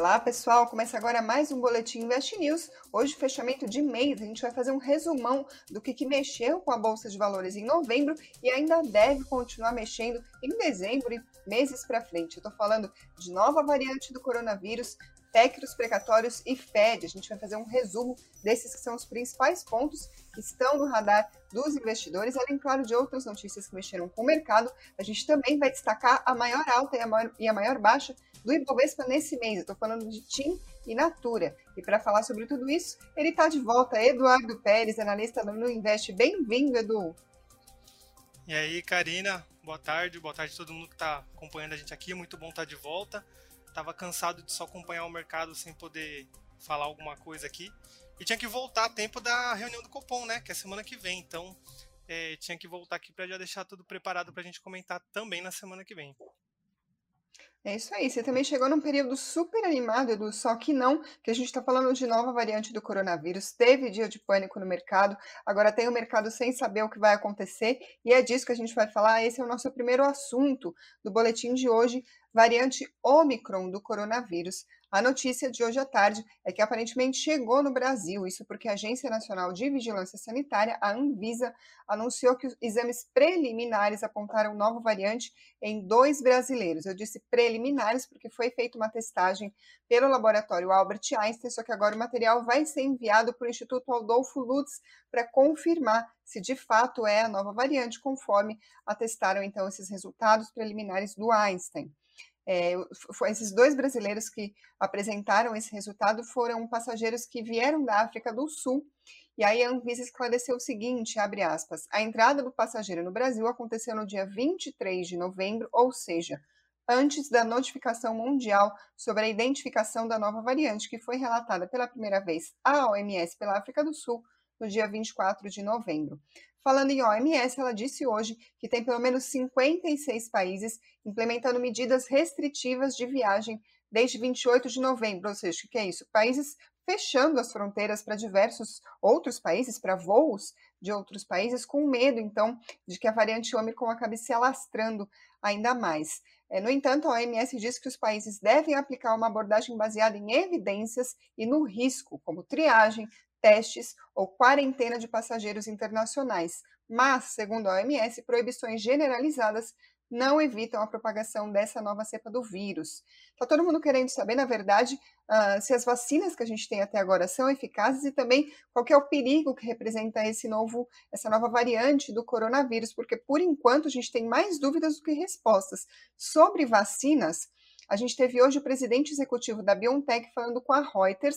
Olá, pessoal. Começa agora mais um Boletim Invest News. Hoje, fechamento de mês, a gente vai fazer um resumão do que, que mexeu com a Bolsa de Valores em novembro e ainda deve continuar mexendo em dezembro e meses para frente. Eu estou falando de nova variante do coronavírus, técnicos precatórios e Fed. A gente vai fazer um resumo desses que são os principais pontos que estão no radar dos investidores, além, claro, de outras notícias que mexeram com o mercado. A gente também vai destacar a maior alta e a maior, e a maior baixa do Ibovespa nesse mês. Estou falando de TIM e Natura. E para falar sobre tudo isso, ele está de volta, Eduardo Pérez, analista no Invest. Bem-vindo, Edu. E aí, Karina, boa tarde, boa tarde a todo mundo que está acompanhando a gente aqui. Muito bom estar tá de volta. Tava cansado de só acompanhar o mercado sem poder falar alguma coisa aqui. E tinha que voltar a tempo da reunião do Copom, né? Que é semana que vem. Então, é, tinha que voltar aqui para já deixar tudo preparado para a gente comentar também na semana que vem. É isso aí. Você também chegou num período super animado, Edu, só que não, que a gente está falando de nova variante do coronavírus. Teve dia de pânico no mercado, agora tem o mercado sem saber o que vai acontecer, e é disso que a gente vai falar. Esse é o nosso primeiro assunto do boletim de hoje, variante Omicron do coronavírus. A notícia de hoje à tarde é que aparentemente chegou no Brasil, isso porque a Agência Nacional de Vigilância Sanitária, a Anvisa, anunciou que os exames preliminares apontaram nova variante em dois brasileiros. Eu disse preliminares porque foi feita uma testagem pelo laboratório Albert Einstein, só que agora o material vai ser enviado para o Instituto Adolfo Lutz para confirmar se de fato é a nova variante, conforme atestaram então esses resultados preliminares do Einstein. É, foi, esses dois brasileiros que apresentaram esse resultado foram passageiros que vieram da África do Sul. E aí a Anvisa esclareceu o seguinte, abre aspas, a entrada do passageiro no Brasil aconteceu no dia 23 de novembro, ou seja, antes da notificação mundial sobre a identificação da nova variante, que foi relatada pela primeira vez à OMS pela África do Sul no dia 24 de novembro. Falando em OMS, ela disse hoje que tem pelo menos 56 países implementando medidas restritivas de viagem desde 28 de novembro, ou seja, o que é isso? Países fechando as fronteiras para diversos outros países, para voos de outros países, com medo, então, de que a variante Ômicron acabe se alastrando ainda mais. É, no entanto, a OMS diz que os países devem aplicar uma abordagem baseada em evidências e no risco, como triagem, testes ou quarentena de passageiros internacionais. Mas, segundo a OMS, proibições generalizadas não evitam a propagação dessa nova cepa do vírus. Está todo mundo querendo saber, na verdade, uh, se as vacinas que a gente tem até agora são eficazes e também qual é o perigo que representa esse novo, essa nova variante do coronavírus, porque por enquanto a gente tem mais dúvidas do que respostas. Sobre vacinas, a gente teve hoje o presidente executivo da BioNTech falando com a Reuters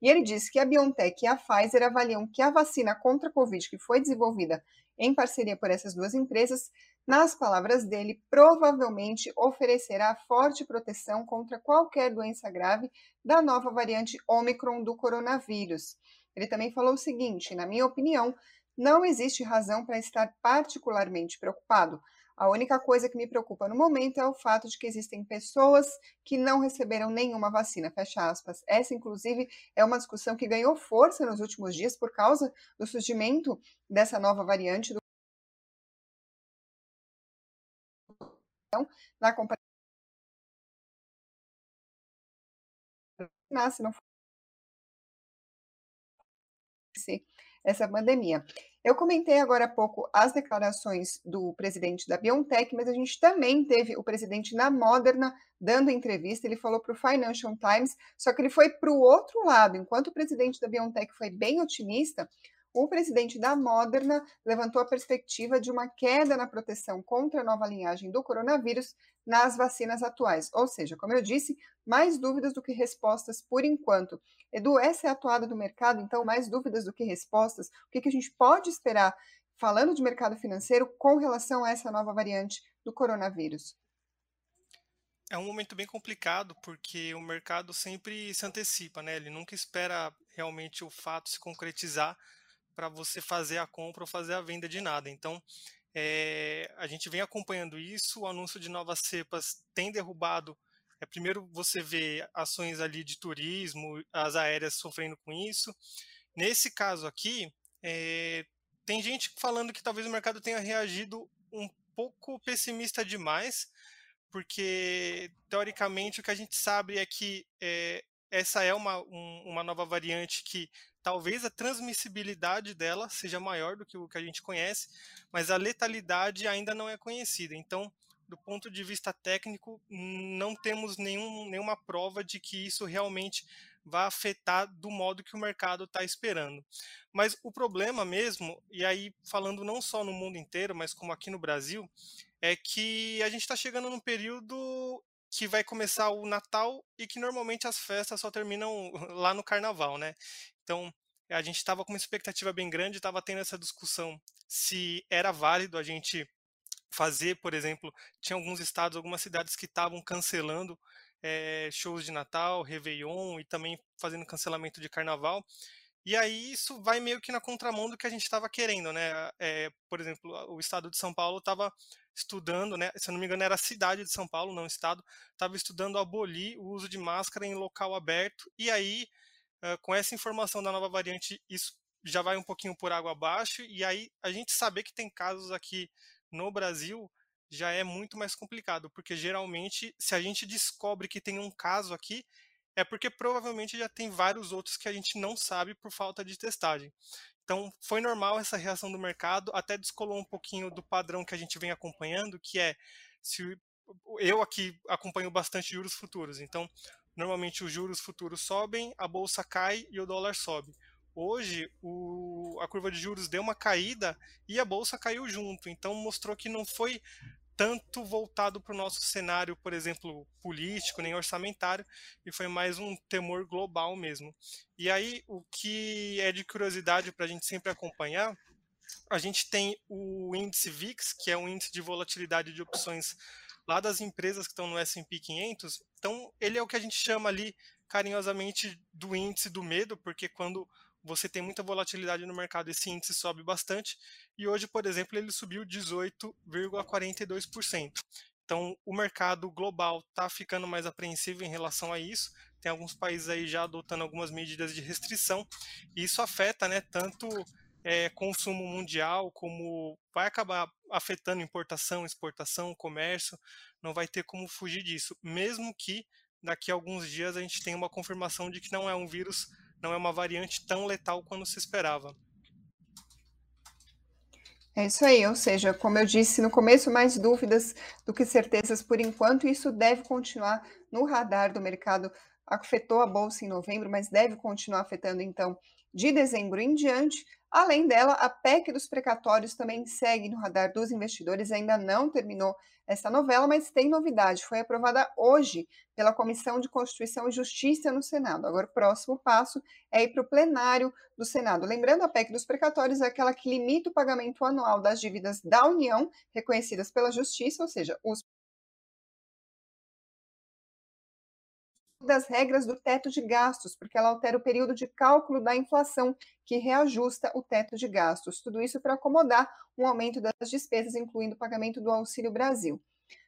e ele disse que a BioNTech e a Pfizer avaliam que a vacina contra a Covid que foi desenvolvida em parceria por essas duas empresas, nas palavras dele, provavelmente oferecerá forte proteção contra qualquer doença grave da nova variante Omicron do coronavírus. Ele também falou o seguinte: na minha opinião, não existe razão para estar particularmente preocupado. A única coisa que me preocupa no momento é o fato de que existem pessoas que não receberam nenhuma vacina, fecha aspas. Essa, inclusive, é uma discussão que ganhou força nos últimos dias por causa do surgimento dessa nova variante do na comparação se não fosse essa pandemia. Eu comentei agora há pouco as declarações do presidente da BioNTech, mas a gente também teve o presidente na Moderna dando entrevista. Ele falou para o Financial Times, só que ele foi para o outro lado. Enquanto o presidente da BioNTech foi bem otimista, o presidente da Moderna levantou a perspectiva de uma queda na proteção contra a nova linhagem do coronavírus nas vacinas atuais. Ou seja, como eu disse, mais dúvidas do que respostas por enquanto. Edu, essa é a atuada do mercado, então mais dúvidas do que respostas. O que, que a gente pode esperar, falando de mercado financeiro, com relação a essa nova variante do coronavírus? É um momento bem complicado porque o mercado sempre se antecipa, né? Ele nunca espera realmente o fato se concretizar para você fazer a compra ou fazer a venda de nada. Então, é, a gente vem acompanhando isso, o anúncio de novas cepas tem derrubado. É, primeiro você vê ações ali de turismo, as aéreas sofrendo com isso. Nesse caso aqui, é, tem gente falando que talvez o mercado tenha reagido um pouco pessimista demais, porque teoricamente o que a gente sabe é que essa é uma, um, uma nova variante que talvez a transmissibilidade dela seja maior do que o que a gente conhece, mas a letalidade ainda não é conhecida. Então, do ponto de vista técnico, não temos nenhum, nenhuma prova de que isso realmente vai afetar do modo que o mercado está esperando. Mas o problema mesmo, e aí falando não só no mundo inteiro, mas como aqui no Brasil, é que a gente está chegando num período que vai começar o Natal e que normalmente as festas só terminam lá no Carnaval, né? Então a gente estava com uma expectativa bem grande, estava tendo essa discussão se era válido a gente fazer, por exemplo, tinha alguns estados, algumas cidades que estavam cancelando é, shows de Natal, Réveillon e também fazendo cancelamento de Carnaval. E aí isso vai meio que na contramão do que a gente estava querendo, né? É, por exemplo, o estado de São Paulo estava estudando, né? Se eu não me engano era a cidade de São Paulo, não o estado, estava estudando abolir o uso de máscara em local aberto. E aí, com essa informação da nova variante, isso já vai um pouquinho por água abaixo. E aí a gente saber que tem casos aqui no Brasil já é muito mais complicado, porque geralmente, se a gente descobre que tem um caso aqui, é porque provavelmente já tem vários outros que a gente não sabe por falta de testagem. Então, foi normal essa reação do mercado, até descolou um pouquinho do padrão que a gente vem acompanhando, que é se eu aqui acompanho bastante juros futuros. Então, normalmente os juros futuros sobem, a bolsa cai e o dólar sobe. Hoje, o, a curva de juros deu uma caída e a bolsa caiu junto. Então, mostrou que não foi tanto voltado para o nosso cenário, por exemplo, político, nem orçamentário, e foi mais um temor global mesmo. E aí, o que é de curiosidade para a gente sempre acompanhar, a gente tem o índice VIX, que é um índice de volatilidade de opções lá das empresas que estão no S&P 500. Então, ele é o que a gente chama ali carinhosamente do índice do medo, porque quando você tem muita volatilidade no mercado, esse índice sobe bastante, e hoje, por exemplo, ele subiu 18,42%. Então, o mercado global está ficando mais apreensivo em relação a isso. Tem alguns países aí já adotando algumas medidas de restrição, e isso afeta né, tanto é, consumo mundial, como vai acabar afetando importação, exportação, comércio, não vai ter como fugir disso, mesmo que daqui a alguns dias a gente tenha uma confirmação de que não é um vírus não é uma variante tão letal quanto se esperava. É isso aí, ou seja, como eu disse no começo, mais dúvidas do que certezas por enquanto, isso deve continuar no radar do mercado. Afetou a bolsa em novembro, mas deve continuar afetando então de dezembro em diante. Além dela, a PEC dos precatórios também segue no radar dos investidores, ainda não terminou essa novela, mas tem novidade. Foi aprovada hoje pela Comissão de Constituição e Justiça no Senado. Agora, o próximo passo é ir para o plenário do Senado. Lembrando, a PEC dos precatórios é aquela que limita o pagamento anual das dívidas da União, reconhecidas pela Justiça, ou seja, os das regras do teto de gastos, porque ela altera o período de cálculo da inflação, que reajusta o teto de gastos. Tudo isso para acomodar um aumento das despesas, incluindo o pagamento do Auxílio Brasil.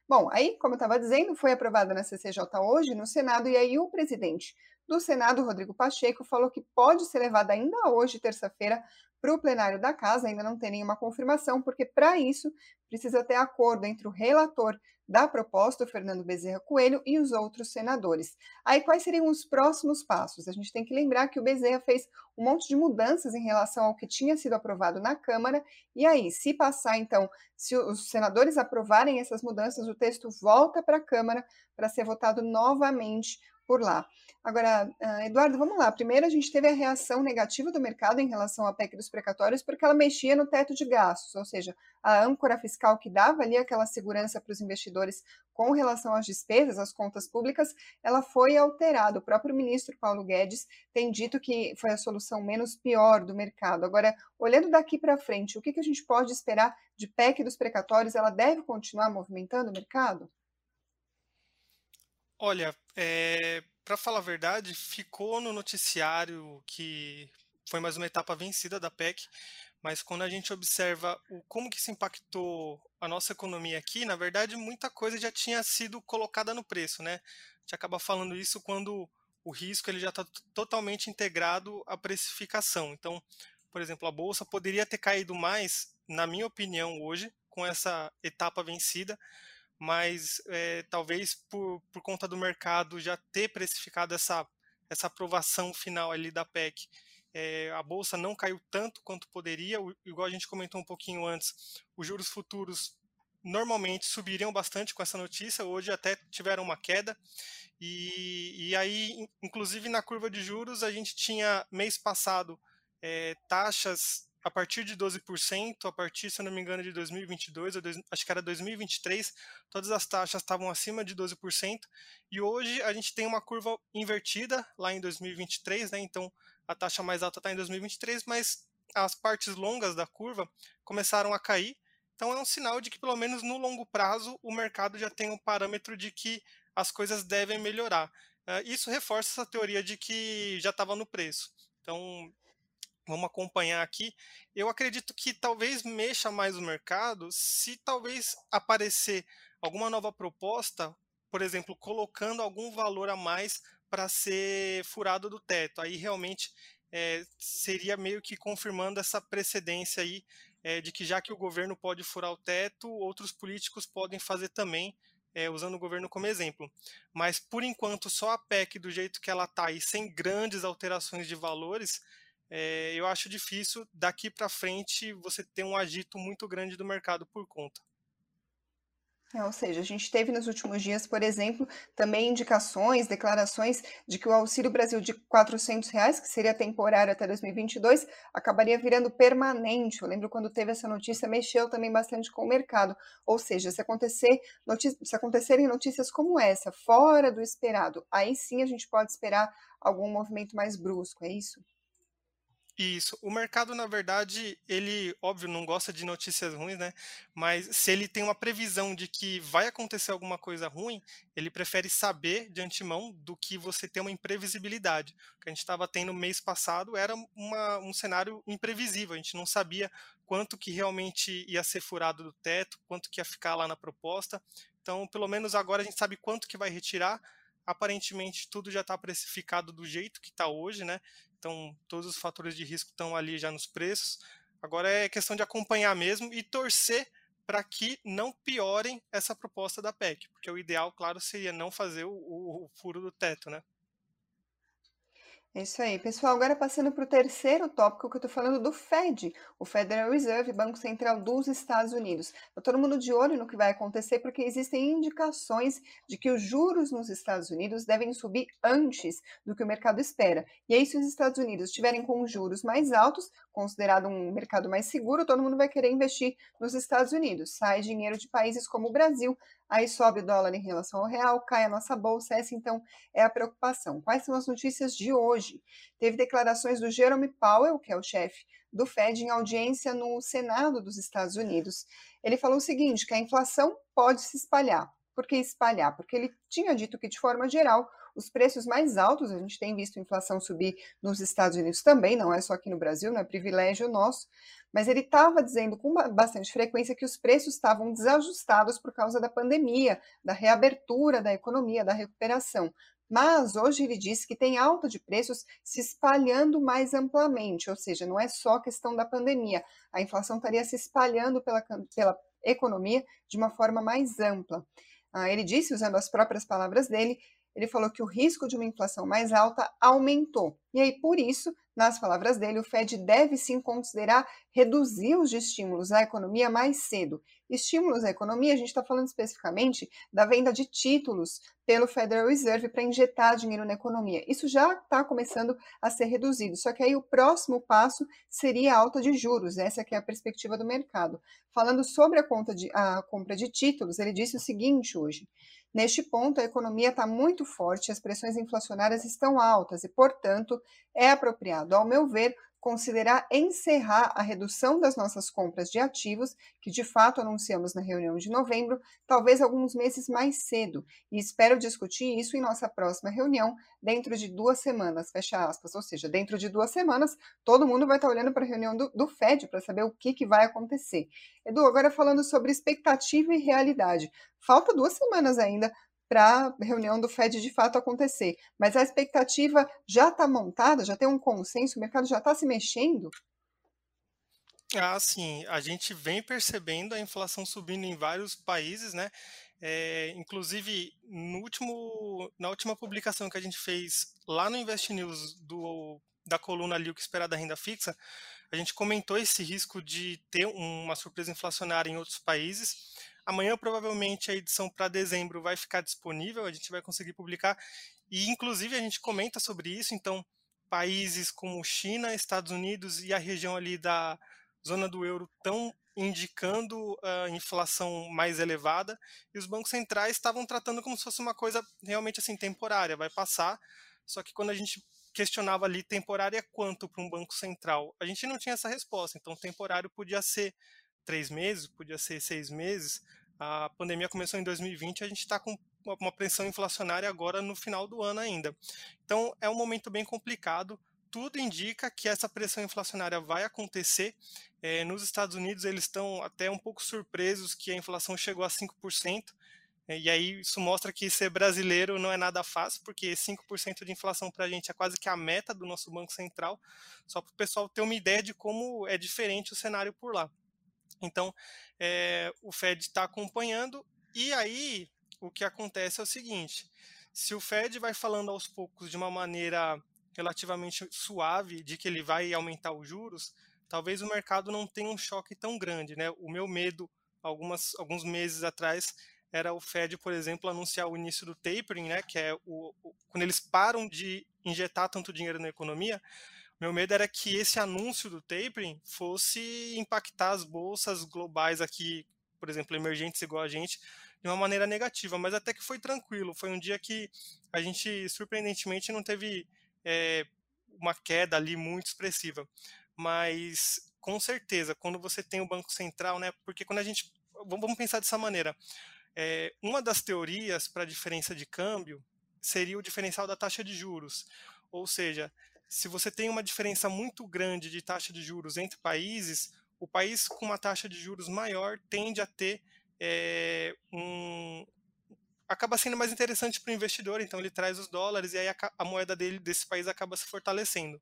Bom, aí, como eu estava dizendo, foi aprovada na CCJ hoje no Senado, e aí o presidente do Senado, Rodrigo Pacheco, falou que pode ser levada ainda hoje, terça-feira, para o plenário da casa, ainda não tem nenhuma confirmação, porque para isso precisa ter acordo entre o relator da proposta, o Fernando Bezerra Coelho, e os outros senadores. Aí, quais seriam os próximos passos? A gente tem que lembrar que o Bezerra fez um monte de mudanças em relação ao que tinha sido aprovado na Câmara, e aí, se passar, então, se os senadores aprovarem essas mudanças, o texto volta para a Câmara para ser votado novamente por lá. Agora, uh, Eduardo, vamos lá. Primeiro, a gente teve a reação negativa do mercado em relação à PEC dos precatórios, porque ela mexia no teto de gastos, ou seja, a âncora fiscal que dava ali aquela segurança para os investidores com relação às despesas, às contas públicas, ela foi alterada. O próprio ministro Paulo Guedes tem dito que foi a solução menos pior do mercado. Agora, olhando daqui para frente, o que a gente pode esperar de PEC dos precatórios? Ela deve continuar movimentando o mercado? Olha, é, para falar a verdade, ficou no noticiário que foi mais uma etapa vencida da PEC, mas quando a gente observa o, como que se impactou a nossa economia aqui, na verdade, muita coisa já tinha sido colocada no preço, né? A gente acaba falando isso quando o risco ele já está totalmente integrado à precificação. Então, por exemplo, a bolsa poderia ter caído mais, na minha opinião, hoje, com essa etapa vencida, mas é, talvez por, por conta do mercado já ter precificado essa, essa aprovação final ali da PEC, é, a bolsa não caiu tanto quanto poderia, o, igual a gente comentou um pouquinho antes, os juros futuros normalmente subiriam bastante com essa notícia, hoje até tiveram uma queda. E, e aí, inclusive na curva de juros, a gente tinha mês passado é, taxas a partir de 12%, a partir, se eu não me engano, de 2022, ou dois, acho que era 2023, todas as taxas estavam acima de 12%, e hoje a gente tem uma curva invertida lá em 2023, né? Então a taxa mais alta está em 2023, mas as partes longas da curva começaram a cair, então é um sinal de que, pelo menos no longo prazo, o mercado já tem um parâmetro de que as coisas devem melhorar. Uh, isso reforça essa teoria de que já estava no preço. Então, vamos acompanhar aqui. Eu acredito que talvez mexa mais o mercado se talvez aparecer alguma nova proposta, por exemplo, colocando algum valor a mais para ser furado do teto. Aí realmente é, seria meio que confirmando essa precedência aí é, de que já que o governo pode furar o teto, outros políticos podem fazer também, é, usando o governo como exemplo. Mas, por enquanto, só a PEC, do jeito que ela está e sem grandes alterações de valores, é, eu acho difícil daqui para frente você ter um agito muito grande do mercado por conta. É, ou seja, a gente teve nos últimos dias, por exemplo, também indicações, declarações de que o Auxílio Brasil de 400 reais, que seria temporário até 2022, acabaria virando permanente. Eu lembro quando teve essa notícia, mexeu também bastante com o mercado. Ou seja, se, acontecer se acontecerem notícias como essa, fora do esperado, aí sim a gente pode esperar algum movimento mais brusco, é isso? Isso. O mercado, na verdade, ele, óbvio, não gosta de notícias ruins, né? Mas se ele tem uma previsão de que vai acontecer alguma coisa ruim, ele prefere saber de antemão do que você ter uma imprevisibilidade. O que a gente estava tendo mês passado era uma, um cenário imprevisível. A gente não sabia quanto que realmente ia ser furado do teto, quanto que ia ficar lá na proposta. Então, pelo menos agora a gente sabe quanto que vai retirar. Aparentemente, tudo já está precificado do jeito que está hoje, né? Então, todos os fatores de risco estão ali já nos preços. Agora é questão de acompanhar mesmo e torcer para que não piorem essa proposta da PEC, porque o ideal, claro, seria não fazer o, o, o furo do teto, né? É isso aí, pessoal. Agora passando para o terceiro tópico que eu estou falando do Fed, o Federal Reserve, Banco Central dos Estados Unidos. Está todo mundo de olho no que vai acontecer, porque existem indicações de que os juros nos Estados Unidos devem subir antes do que o mercado espera. E aí, se os Estados Unidos estiverem com juros mais altos, considerado um mercado mais seguro, todo mundo vai querer investir nos Estados Unidos. Sai dinheiro de países como o Brasil, aí sobe o dólar em relação ao real, cai a nossa bolsa, essa então é a preocupação. Quais são as notícias de hoje? Teve declarações do Jerome Powell, que é o chefe do Fed, em audiência no Senado dos Estados Unidos. Ele falou o seguinte, que a inflação pode se espalhar. Por que espalhar? Porque ele tinha dito que, de forma geral, os preços mais altos, a gente tem visto a inflação subir nos Estados Unidos também, não é só aqui no Brasil, não é privilégio nosso, mas ele estava dizendo com bastante frequência que os preços estavam desajustados por causa da pandemia, da reabertura da economia, da recuperação. Mas hoje ele disse que tem alta de preços se espalhando mais amplamente, ou seja, não é só questão da pandemia, a inflação estaria se espalhando pela, pela economia de uma forma mais ampla. Ah, ele disse, usando as próprias palavras dele, ele falou que o risco de uma inflação mais alta aumentou. E aí, por isso, nas palavras dele, o Fed deve sim considerar reduzir os estímulos à economia mais cedo. Estímulos à economia, a gente está falando especificamente da venda de títulos pelo Federal Reserve para injetar dinheiro na economia. Isso já está começando a ser reduzido, só que aí o próximo passo seria a alta de juros, essa que é a perspectiva do mercado. Falando sobre a, conta de, a compra de títulos, ele disse o seguinte hoje: Neste ponto, a economia está muito forte, as pressões inflacionárias estão altas e, portanto, é apropriado, ao meu ver, considerar encerrar a redução das nossas compras de ativos, que de fato anunciamos na reunião de novembro, talvez alguns meses mais cedo, e espero discutir isso em nossa próxima reunião dentro de duas semanas, fecha aspas, ou seja, dentro de duas semanas, todo mundo vai estar olhando para a reunião do, do FED para saber o que, que vai acontecer. Edu, agora falando sobre expectativa e realidade. Falta duas semanas ainda para a reunião do Fed de fato acontecer. Mas a expectativa já está montada, já tem um consenso, o mercado já está se mexendo? Ah, sim. A gente vem percebendo a inflação subindo em vários países, né? É, inclusive, no último, na última publicação que a gente fez lá no Invest News do, da coluna ali, o que esperar da renda fixa, a gente comentou esse risco de ter uma surpresa inflacionária em outros países. Amanhã, provavelmente, a edição para dezembro vai ficar disponível, a gente vai conseguir publicar. E, inclusive, a gente comenta sobre isso. Então, países como China, Estados Unidos e a região ali da zona do euro estão indicando a inflação mais elevada e os bancos centrais estavam tratando como se fosse uma coisa realmente assim temporária, vai passar. Só que quando a gente questionava ali temporária quanto para um banco central, a gente não tinha essa resposta. Então temporário podia ser três meses, podia ser seis meses. A pandemia começou em 2020, a gente está com uma pressão inflacionária agora no final do ano ainda. Então é um momento bem complicado tudo indica que essa pressão inflacionária vai acontecer. É, nos Estados Unidos, eles estão até um pouco surpresos que a inflação chegou a 5%. É, e aí isso mostra que ser brasileiro não é nada fácil, porque 5% de inflação para a gente é quase que a meta do nosso Banco Central, só para o pessoal ter uma ideia de como é diferente o cenário por lá. Então, é, o Fed está acompanhando, e aí o que acontece é o seguinte: se o Fed vai falando aos poucos de uma maneira relativamente suave de que ele vai aumentar os juros, talvez o mercado não tenha um choque tão grande. Né? O meu medo, algumas, alguns meses atrás, era o Fed, por exemplo, anunciar o início do tapering, né, que é o, o, quando eles param de injetar tanto dinheiro na economia. Meu medo era que esse anúncio do tapering fosse impactar as bolsas globais aqui, por exemplo, emergentes igual a gente, de uma maneira negativa, mas até que foi tranquilo. Foi um dia que a gente, surpreendentemente, não teve é, uma queda ali muito expressiva. Mas, com certeza, quando você tem o Banco Central, né, porque quando a gente. Vamos pensar dessa maneira. É, uma das teorias para a diferença de câmbio seria o diferencial da taxa de juros. Ou seja, se você tem uma diferença muito grande de taxa de juros entre países, o país com uma taxa de juros maior tende a ter é, um, acaba sendo mais interessante para o investidor, então ele traz os dólares e aí a, a, moeda dele desse país acaba se fortalecendo.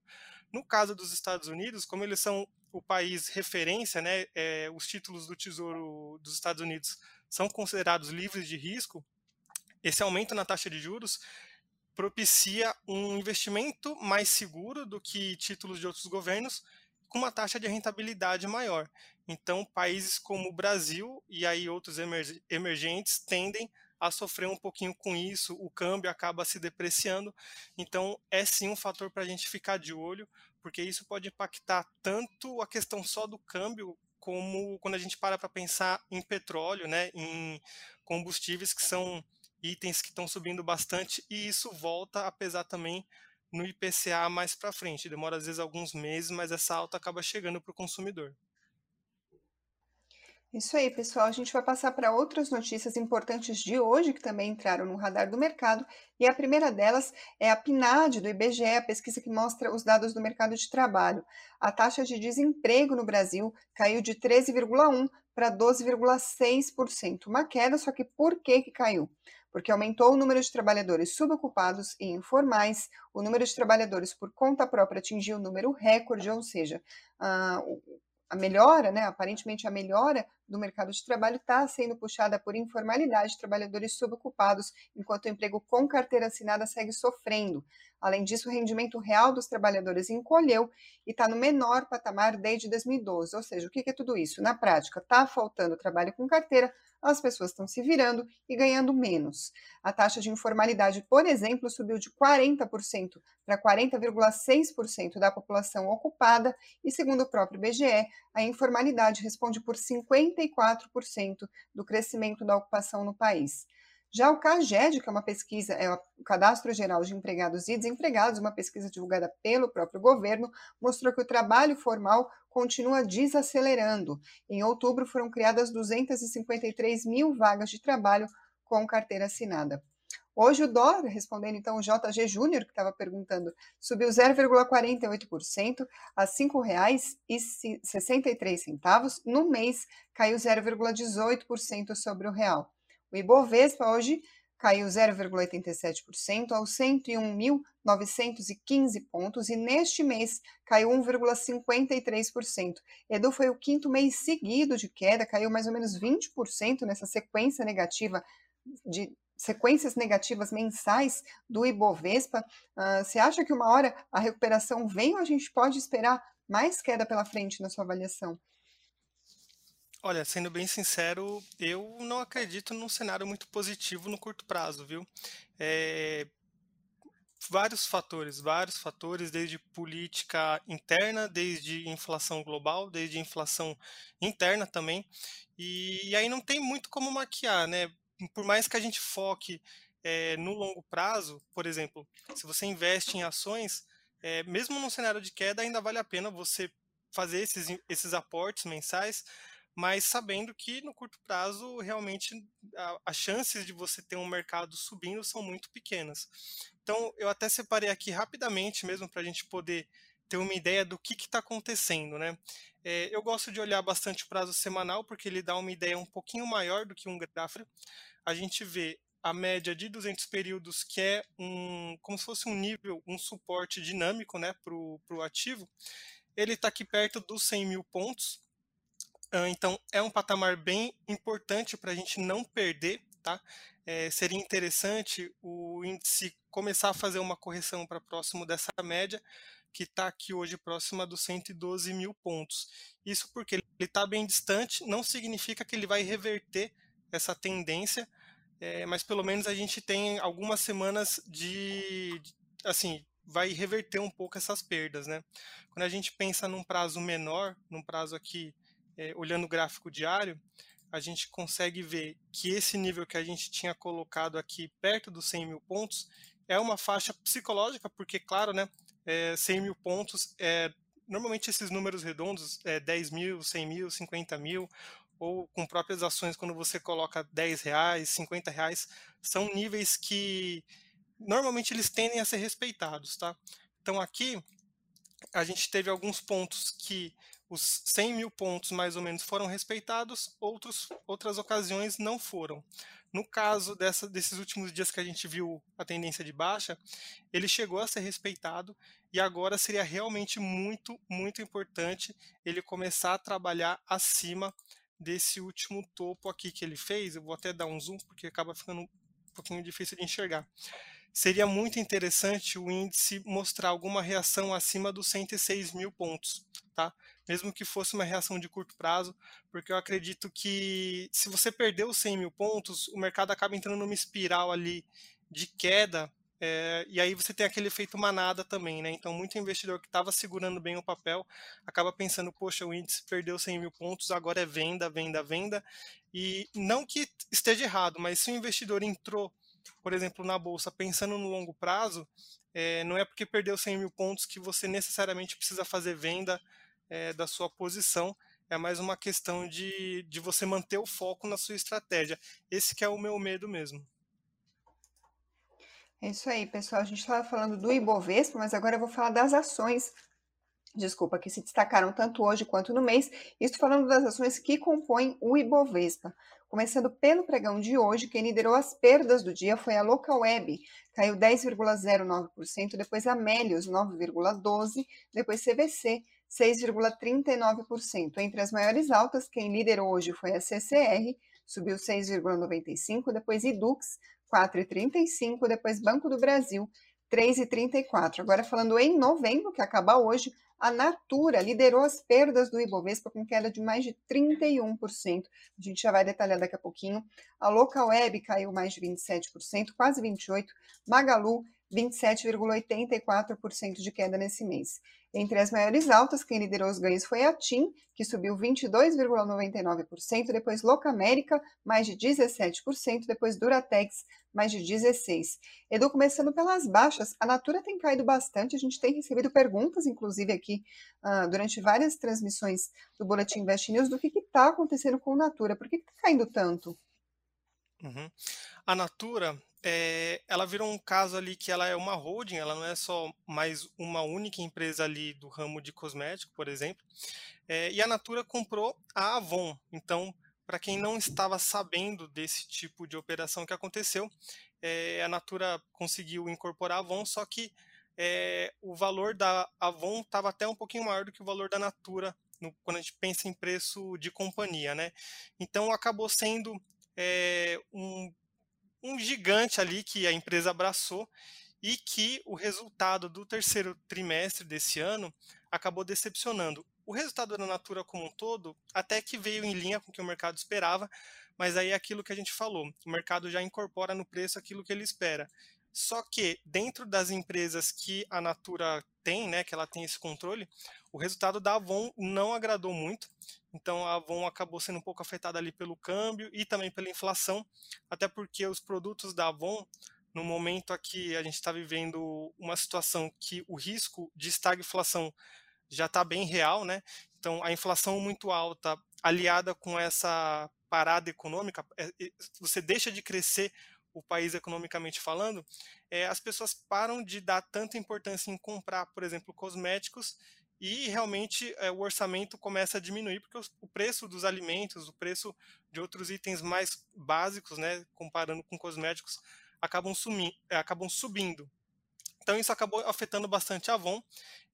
No caso dos Estados Unidos, como eles são o país referência, né, é, os títulos do Tesouro dos Estados Unidos são considerados livres de risco, esse aumento na taxa de juros propicia um investimento mais seguro do que títulos de outros governos, com uma taxa de rentabilidade maior. Então, países como o Brasil e aí outros emergentes tendem a sofrer um pouquinho com isso, o câmbio acaba se depreciando. Então, é sim um fator para a gente ficar de olho, porque isso pode impactar tanto a questão só do câmbio, como quando a gente para para pensar em petróleo, né, em combustíveis que são itens que estão subindo bastante, e isso volta a pesar também no IPCA mais para frente. Demora às vezes alguns meses, mas essa alta acaba chegando para o consumidor. Isso aí, pessoal. A gente vai passar para outras notícias importantes de hoje que também entraram no radar do mercado. E a primeira delas é a PNAD do IBGE, a pesquisa que mostra os dados do mercado de trabalho. A taxa de desemprego no Brasil caiu de 13,1% para 12,6%. Uma queda, só que por que, que caiu? Porque aumentou o número de trabalhadores subocupados e informais, o número de trabalhadores por conta própria atingiu o número recorde, ou seja, uh, a melhora, né, aparentemente a melhora do mercado de trabalho está sendo puxada por informalidade, trabalhadores subocupados, enquanto o emprego com carteira assinada segue sofrendo. Além disso, o rendimento real dos trabalhadores encolheu e está no menor patamar desde 2012. Ou seja, o que é tudo isso? Na prática, está faltando trabalho com carteira, as pessoas estão se virando e ganhando menos. A taxa de informalidade, por exemplo, subiu de 40% para 40,6% da população ocupada, e segundo o próprio IBGE, a informalidade responde por 54% do crescimento da ocupação no país. Já o CAGED, que é uma pesquisa, é o Cadastro Geral de Empregados e Desempregados, uma pesquisa divulgada pelo próprio governo, mostrou que o trabalho formal continua desacelerando. Em outubro foram criadas 253 mil vagas de trabalho com carteira assinada. Hoje o dólar, respondendo então o JG Júnior, que estava perguntando, subiu 0,48% a R$ 5,63. No mês, caiu 0,18% sobre o real. O Ibovespa hoje caiu 0,87% aos 101.915 pontos e neste mês caiu 1,53%. Edu foi o quinto mês seguido de queda, caiu mais ou menos 20% nessa sequência negativa de sequências negativas mensais do Ibovespa. Uh, você acha que uma hora a recuperação vem ou a gente pode esperar mais queda pela frente na sua avaliação? Olha, sendo bem sincero, eu não acredito num cenário muito positivo no curto prazo, viu? É, vários fatores, vários fatores, desde política interna, desde inflação global, desde inflação interna também. E, e aí não tem muito como maquiar, né? Por mais que a gente foque é, no longo prazo, por exemplo, se você investe em ações, é, mesmo num cenário de queda, ainda vale a pena você fazer esses, esses aportes mensais, mas sabendo que no curto prazo realmente as chances de você ter um mercado subindo são muito pequenas. Então eu até separei aqui rapidamente mesmo para a gente poder ter uma ideia do que está acontecendo, né? É, eu gosto de olhar bastante o prazo semanal porque ele dá uma ideia um pouquinho maior do que um gráfico. A gente vê a média de 200 períodos, que é um, como se fosse um nível, um suporte dinâmico né, para o ativo, ele está aqui perto dos 100 mil pontos. Então, é um patamar bem importante para a gente não perder. Tá? É, seria interessante o índice começar a fazer uma correção para próximo dessa média, que está aqui hoje próxima dos 112 mil pontos. Isso porque ele está bem distante, não significa que ele vai reverter essa tendência, é, mas pelo menos a gente tem algumas semanas de, de, assim, vai reverter um pouco essas perdas, né? Quando a gente pensa num prazo menor, num prazo aqui, é, olhando o gráfico diário, a gente consegue ver que esse nível que a gente tinha colocado aqui perto dos 100 mil pontos é uma faixa psicológica, porque, claro, né, é, 100 mil pontos, é, normalmente esses números redondos, é, 10 mil, 100 mil, 50 mil, ou com próprias ações, quando você coloca 10 reais, 50 reais, são níveis que normalmente eles tendem a ser respeitados, tá? Então aqui a gente teve alguns pontos que os 100 mil pontos mais ou menos foram respeitados, outros, outras ocasiões não foram. No caso dessa, desses últimos dias que a gente viu a tendência de baixa, ele chegou a ser respeitado e agora seria realmente muito, muito importante ele começar a trabalhar acima desse último topo aqui que ele fez, eu vou até dar um zoom porque acaba ficando um pouquinho difícil de enxergar. Seria muito interessante o índice mostrar alguma reação acima dos 106 mil pontos, tá? Mesmo que fosse uma reação de curto prazo, porque eu acredito que se você perder os 100 mil pontos, o mercado acaba entrando numa espiral ali de queda é, e aí você tem aquele efeito manada também, né? Então, muito investidor que estava segurando bem o papel acaba pensando, poxa, o índice perdeu 100 mil pontos, agora é venda, venda, venda. E não que esteja errado, mas se o investidor entrou, por exemplo, na bolsa pensando no longo prazo, é, não é porque perdeu 100 mil pontos que você necessariamente precisa fazer venda é, da sua posição. É mais uma questão de, de você manter o foco na sua estratégia. Esse que é o meu medo mesmo. É isso aí, pessoal. A gente estava falando do Ibovespa, mas agora eu vou falar das ações, desculpa, que se destacaram tanto hoje quanto no mês. Estou falando das ações que compõem o Ibovespa. Começando pelo pregão de hoje, quem liderou as perdas do dia foi a Localweb, caiu 10,09%, depois a Melios, 9,12%, depois CVC, 6,39%. Entre as maiores altas, quem liderou hoje foi a CCR, subiu 6,95%, depois Idux, 4,35, depois Banco do Brasil, 3,34. Agora falando em novembro, que acaba hoje, a Natura liderou as perdas do Ibovespa com queda de mais de 31%. A gente já vai detalhar daqui a pouquinho. A Local Web caiu mais de 27%, quase 28%. Magalu 27,84% de queda nesse mês. Entre as maiores altas, quem liderou os ganhos foi a TIM, que subiu 22,99%, depois Locamérica, mais de 17%, depois Duratex, mais de 16%. Edu, começando pelas baixas, a Natura tem caído bastante, a gente tem recebido perguntas, inclusive aqui, uh, durante várias transmissões do Boletim Invest News, do que está acontecendo com a Natura, por que está caindo tanto? Uhum. A Natura, é, ela virou um caso ali que ela é uma holding, ela não é só mais uma única empresa ali do ramo de cosmético, por exemplo. É, e a Natura comprou a Avon. Então, para quem não estava sabendo desse tipo de operação que aconteceu, é, a Natura conseguiu incorporar a Avon, só que o valor da Avon estava até um pouquinho maior do que o valor da Natura no, quando a gente pensa em preço de companhia, né? Então acabou sendo um um gigante ali que a empresa abraçou e que o resultado do terceiro trimestre desse ano acabou decepcionando. O resultado da Natura como um todo até que veio em linha com o que o mercado esperava, mas aí é aquilo que a gente falou, o mercado já incorpora no preço aquilo que ele espera. Só que dentro das empresas que a Natura tem, né, que ela tem esse controle, o resultado da Avon não agradou muito. Então a Avon acabou sendo um pouco afetada ali pelo câmbio e também pela inflação, até porque os produtos da Avon no momento aqui a gente está vivendo uma situação que o risco de estagflação já está bem real, né? Então a inflação muito alta, aliada com essa parada econômica, é, você deixa de crescer o país economicamente falando, é, as pessoas param de dar tanta importância em comprar, por exemplo, cosméticos e realmente é, o orçamento começa a diminuir porque o preço dos alimentos, o preço de outros itens mais básicos, né, comparando com cosméticos, acabam, sumi, é, acabam subindo. Então isso acabou afetando bastante a Avon,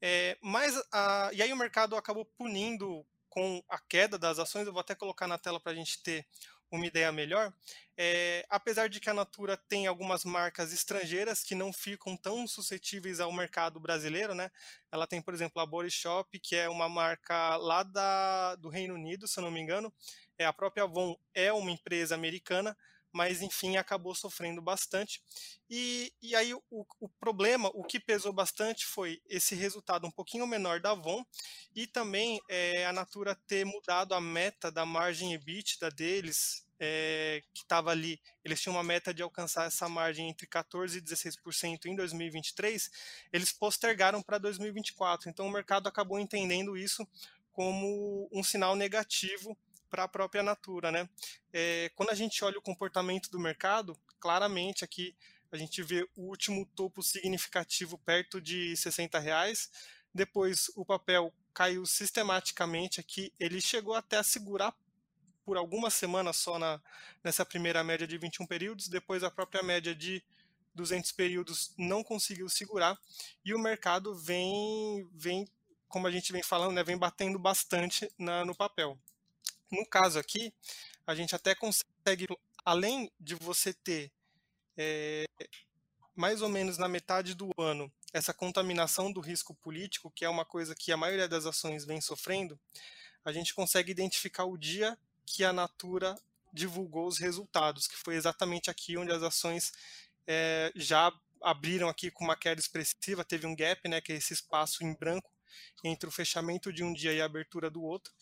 é, mas a, e aí o mercado acabou punindo com a queda das ações. Eu vou até colocar na tela para a gente ter uma ideia melhor. É, apesar de que a Natura tem algumas marcas estrangeiras que não ficam tão suscetíveis ao mercado brasileiro, né? Ela tem, por exemplo, a Body Shop, que é uma marca lá da, do Reino Unido, se eu não me engano. É, a própria Avon é uma empresa americana, mas enfim acabou sofrendo bastante. E, e aí o, o, problema, o que pesou bastante foi esse resultado um pouquinho menor da Avon e também é, a Natura ter mudado a meta da margem EBITDA deles, é, que estava ali, eles tinham uma meta de alcançar essa margem entre 14% e 16% em 2023, eles postergaram para 2024. Então o mercado acabou entendendo isso como um sinal negativo para a própria Natura, né? É, quando a gente olha o comportamento do mercado, claramente aqui a gente vê o último topo significativo perto de 60 reais. Depois o papel caiu sistematicamente aqui, ele chegou até a segurar por algumas semanas só na, nessa primeira média de 21 períodos, depois a própria média de 200 períodos não conseguiu segurar e o mercado vem, vem como a gente vem falando, né, vem batendo bastante na, no papel. No caso aqui, a gente até consegue, além de você ter é, mais ou menos na metade do ano essa contaminação do risco político, que é uma coisa que a maioria das ações vem sofrendo, a gente consegue identificar o dia que a Natura divulgou os resultados, que foi exatamente aqui onde as ações é, já abriram aqui com uma queda expressiva, teve um gap, né, que é esse espaço em branco entre o fechamento de um dia e a abertura do outro.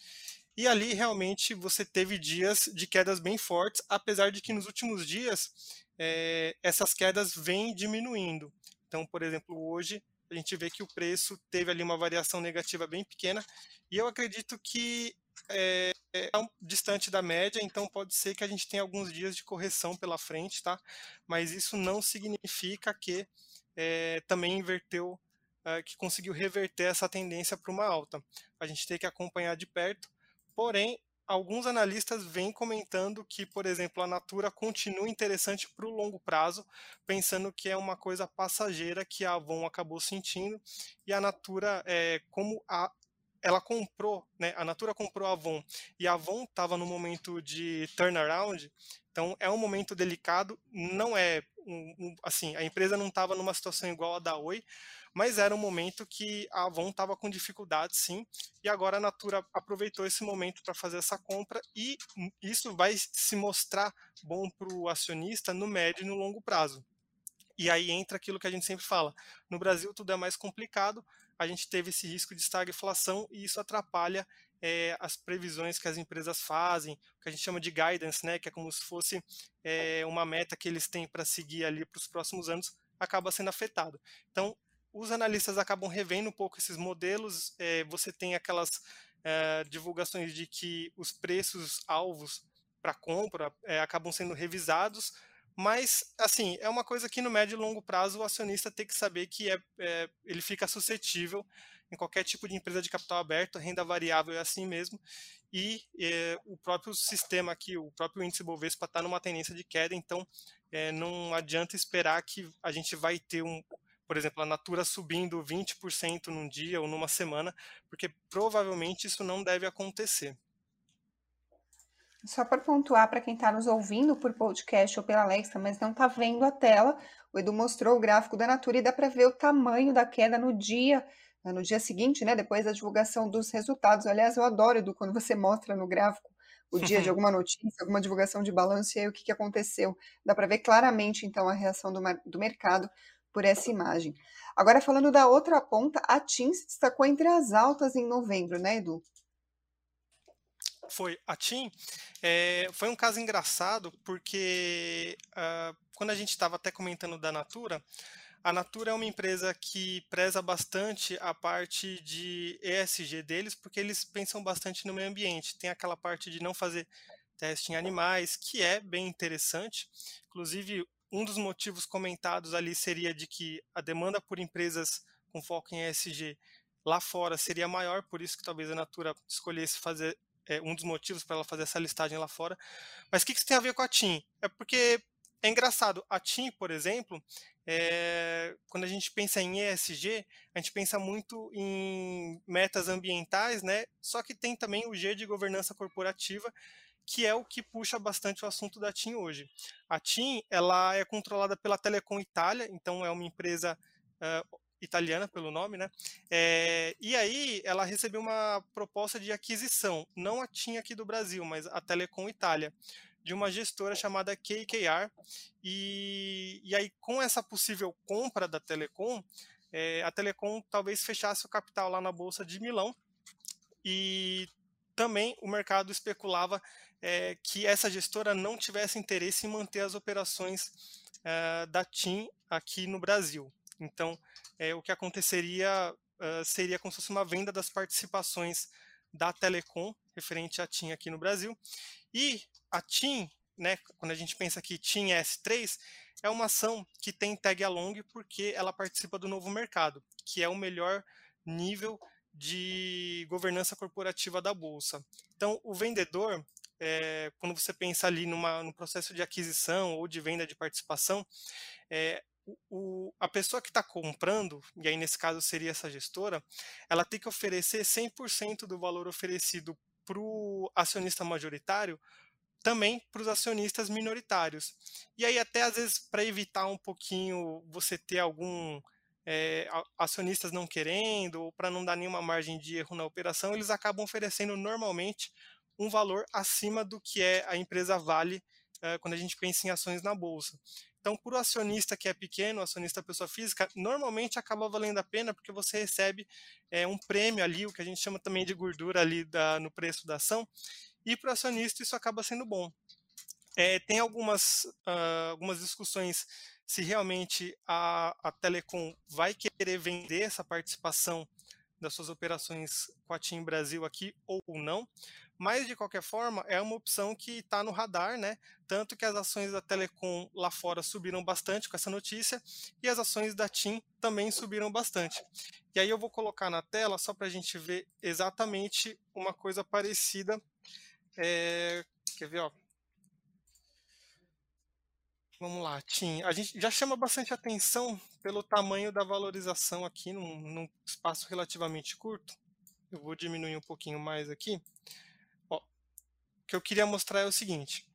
E ali realmente você teve dias de quedas bem fortes, apesar de que nos últimos dias é, essas quedas vêm diminuindo. Então, por exemplo, hoje a gente vê que o preço teve ali uma variação negativa bem pequena, e eu acredito que é, é distante da média, então pode ser que a gente tenha alguns dias de correção pela frente, tá? Mas isso não significa que é, também inverteu, é, que conseguiu reverter essa tendência para uma alta. A gente tem que acompanhar de perto. Porém, alguns analistas vêm comentando que, por exemplo, a Natura continua interessante para o longo prazo, pensando que é uma coisa passageira que a Avon acabou sentindo, e a Natura, é, como a, ela comprou, né, a Natura comprou a Avon, e a Avon estava no momento de turnaround, então é um momento delicado, não é, um, um, assim, a empresa não estava numa situação igual a da Oi, mas era um momento que a Avon estava com dificuldade, sim, e agora a Natura aproveitou esse momento para fazer essa compra e isso vai se mostrar bom para o acionista no médio e no longo prazo. E aí entra aquilo que a gente sempre fala: no Brasil tudo é mais complicado, a gente teve esse risco de estagflação e isso atrapalha é, as previsões que as empresas fazem, o que a gente chama de guidance, né, que é como se fosse é, uma meta que eles têm para seguir ali para os próximos anos, acaba sendo afetado. Então, os analistas acabam revendo um pouco esses modelos. É, você tem aquelas é, divulgações de que os preços alvos para compra é, acabam sendo revisados, mas assim é uma coisa que no médio e longo prazo o acionista tem que saber que é, é ele fica suscetível em qualquer tipo de empresa de capital aberto, renda variável é assim mesmo, e é, o próprio sistema aqui, o próprio índice Bovespa está numa tendência de queda, então é, não adianta esperar que a gente vai ter um, por exemplo, a Natura subindo 20% num dia ou numa semana, porque provavelmente isso não deve acontecer. Só para pontuar para quem está nos ouvindo por podcast ou pela Alexa, mas não está vendo a tela, o Edu mostrou o gráfico da Natura e dá para ver o tamanho da queda no dia, no dia seguinte, né? Depois da divulgação dos resultados. Aliás, eu adoro, Edu, quando você mostra no gráfico o dia de alguma notícia, alguma divulgação de balanço e aí o que, que aconteceu. Dá para ver claramente, então, a reação do, do mercado por essa imagem. Agora, falando da outra ponta, a TIM se destacou entre as altas em novembro, né, Edu? Foi. A TIM é, foi um caso engraçado, porque uh, quando a gente estava até comentando da Natura, a Natura é uma empresa que preza bastante a parte de ESG deles, porque eles pensam bastante no meio ambiente. Tem aquela parte de não fazer teste em animais, que é bem interessante. Inclusive, um dos motivos comentados ali seria de que a demanda por empresas com foco em ESG lá fora seria maior, por isso que talvez a Natura escolhesse fazer é, um dos motivos para ela fazer essa listagem lá fora. Mas o que, que isso tem a ver com a TIM? É porque é engraçado, a TIM, por exemplo, é, quando a gente pensa em ESG, a gente pensa muito em metas ambientais, né? Só que tem também o G de governança corporativa, que é o que puxa bastante o assunto da TIM hoje. A TIM ela é controlada pela Telecom Itália, então é uma empresa uh, italiana pelo nome, né? É, e aí ela recebeu uma proposta de aquisição, não a TIM aqui do Brasil, mas a Telecom Itália de uma gestora chamada KKR. E, e aí, com essa possível compra da Telecom, é, a Telecom talvez fechasse o capital lá na Bolsa de Milão. E também o mercado especulava é, que essa gestora não tivesse interesse em manter as operações é, da TIM aqui no Brasil. Então, é, o que aconteceria seria como se fosse uma venda das participações da Telecom referente à TIM aqui no Brasil. E a TIM, né, quando a gente pensa que TIM S3, é uma ação que tem tag along porque ela participa do novo mercado, que é o melhor nível de governança corporativa da bolsa. Então, o vendedor, é, quando você pensa ali numa, no processo de aquisição ou de venda de participação, é, o, a pessoa que está comprando, e aí nesse caso seria essa gestora, ela tem que oferecer 100% do valor oferecido para o acionista majoritário também para os acionistas minoritários. E aí, até às vezes, para evitar um pouquinho você ter algum é, acionistas não querendo, ou para não dar nenhuma margem de erro na operação, eles acabam oferecendo normalmente um valor acima do que é a empresa vale é, quando a gente pensa em ações na bolsa. Então, para o acionista que é pequeno, acionista pessoa física, normalmente acaba valendo a pena porque você recebe é, um prêmio ali, o que a gente chama também de gordura ali da, no preço da ação, e para o acionista isso acaba sendo bom. É, tem algumas, uh, algumas discussões se realmente a, a Telecom vai querer vender essa participação das suas operações com a TIM Brasil aqui ou não, mas de qualquer forma é uma opção que está no radar, né? Tanto que as ações da Telecom lá fora subiram bastante com essa notícia e as ações da TIM também subiram bastante. E aí eu vou colocar na tela só para a gente ver exatamente uma coisa parecida é, quer ver, ó? Vamos lá, Tim. A gente já chama bastante atenção pelo tamanho da valorização aqui num, num, espaço relativamente curto. Eu vou diminuir um pouquinho mais aqui. Que eu queria mostrar é o seguinte: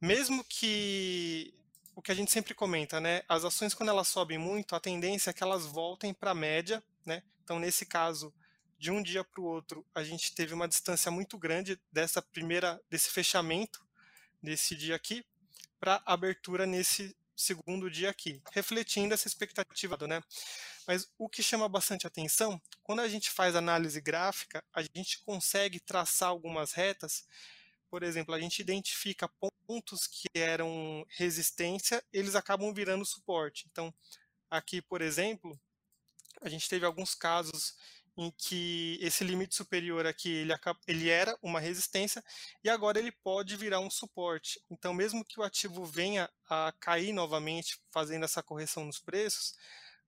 mesmo que o que a gente sempre comenta, né? As ações quando elas sobem muito, a tendência é que elas voltem para a média, né? Então nesse caso de um dia para o outro, a gente teve uma distância muito grande dessa primeira, desse fechamento desse dia aqui para abertura nesse segundo dia aqui, refletindo essa expectativa, né? Mas o que chama bastante atenção, quando a gente faz análise gráfica, a gente consegue traçar algumas retas. Por exemplo, a gente identifica pontos que eram resistência, eles acabam virando suporte. Então, aqui, por exemplo, a gente teve alguns casos em que esse limite superior aqui ele, ele era uma resistência e agora ele pode virar um suporte. Então, mesmo que o ativo venha a cair novamente, fazendo essa correção nos preços,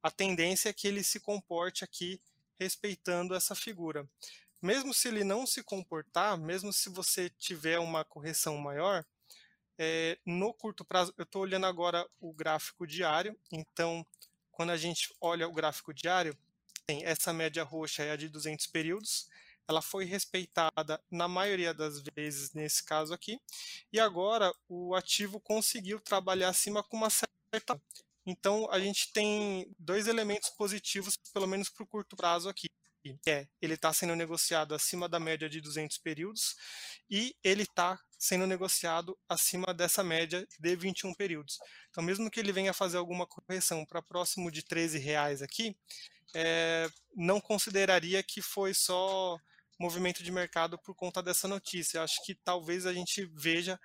a tendência é que ele se comporte aqui respeitando essa figura. Mesmo se ele não se comportar, mesmo se você tiver uma correção maior, é, no curto prazo, eu estou olhando agora o gráfico diário, então quando a gente olha o gráfico diário, tem essa média roxa é a de 200 períodos, ela foi respeitada na maioria das vezes nesse caso aqui, e agora o ativo conseguiu trabalhar acima com uma certa. Então a gente tem dois elementos positivos, pelo menos para o curto prazo aqui. É, ele está sendo negociado acima da média de 200 períodos e ele está sendo negociado acima dessa média de 21 períodos. Então, mesmo que ele venha fazer alguma correção para próximo de 13 reais aqui, é, não consideraria que foi só movimento de mercado por conta dessa notícia. Acho que talvez a gente veja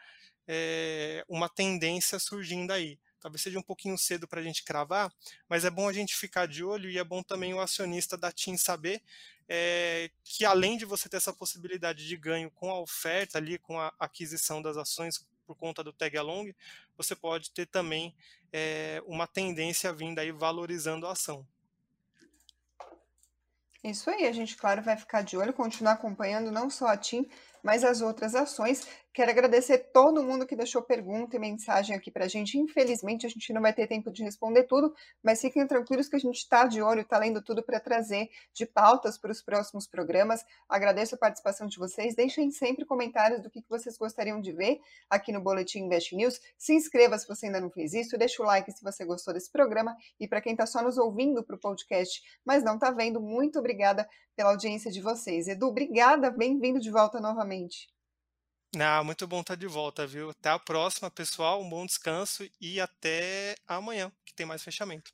é, uma tendência surgindo aí. Talvez seja um pouquinho cedo para a gente cravar, mas é bom a gente ficar de olho e é bom também o acionista da TIM saber é, que além de você ter essa possibilidade de ganho com a oferta ali, com a aquisição das ações por conta do tag along, você pode ter também é, uma tendência vinda aí valorizando a ação. Isso aí, a gente, claro, vai ficar de olho, continuar acompanhando não só a TIM, mas as outras ações. Quero agradecer todo mundo que deixou pergunta e mensagem aqui para a gente. Infelizmente, a gente não vai ter tempo de responder tudo, mas fiquem tranquilos que a gente está de olho, está lendo tudo para trazer de pautas para os próximos programas. Agradeço a participação de vocês. Deixem sempre comentários do que vocês gostariam de ver aqui no Boletim Invest News. Se inscreva se você ainda não fez isso, deixa o like se você gostou desse programa. E para quem está só nos ouvindo para o podcast, mas não está vendo, muito obrigada pela audiência de vocês. Edu, obrigada, bem-vindo de volta novamente. Ah, muito bom estar de volta, viu? Até a próxima, pessoal. Um bom descanso e até amanhã, que tem mais fechamento.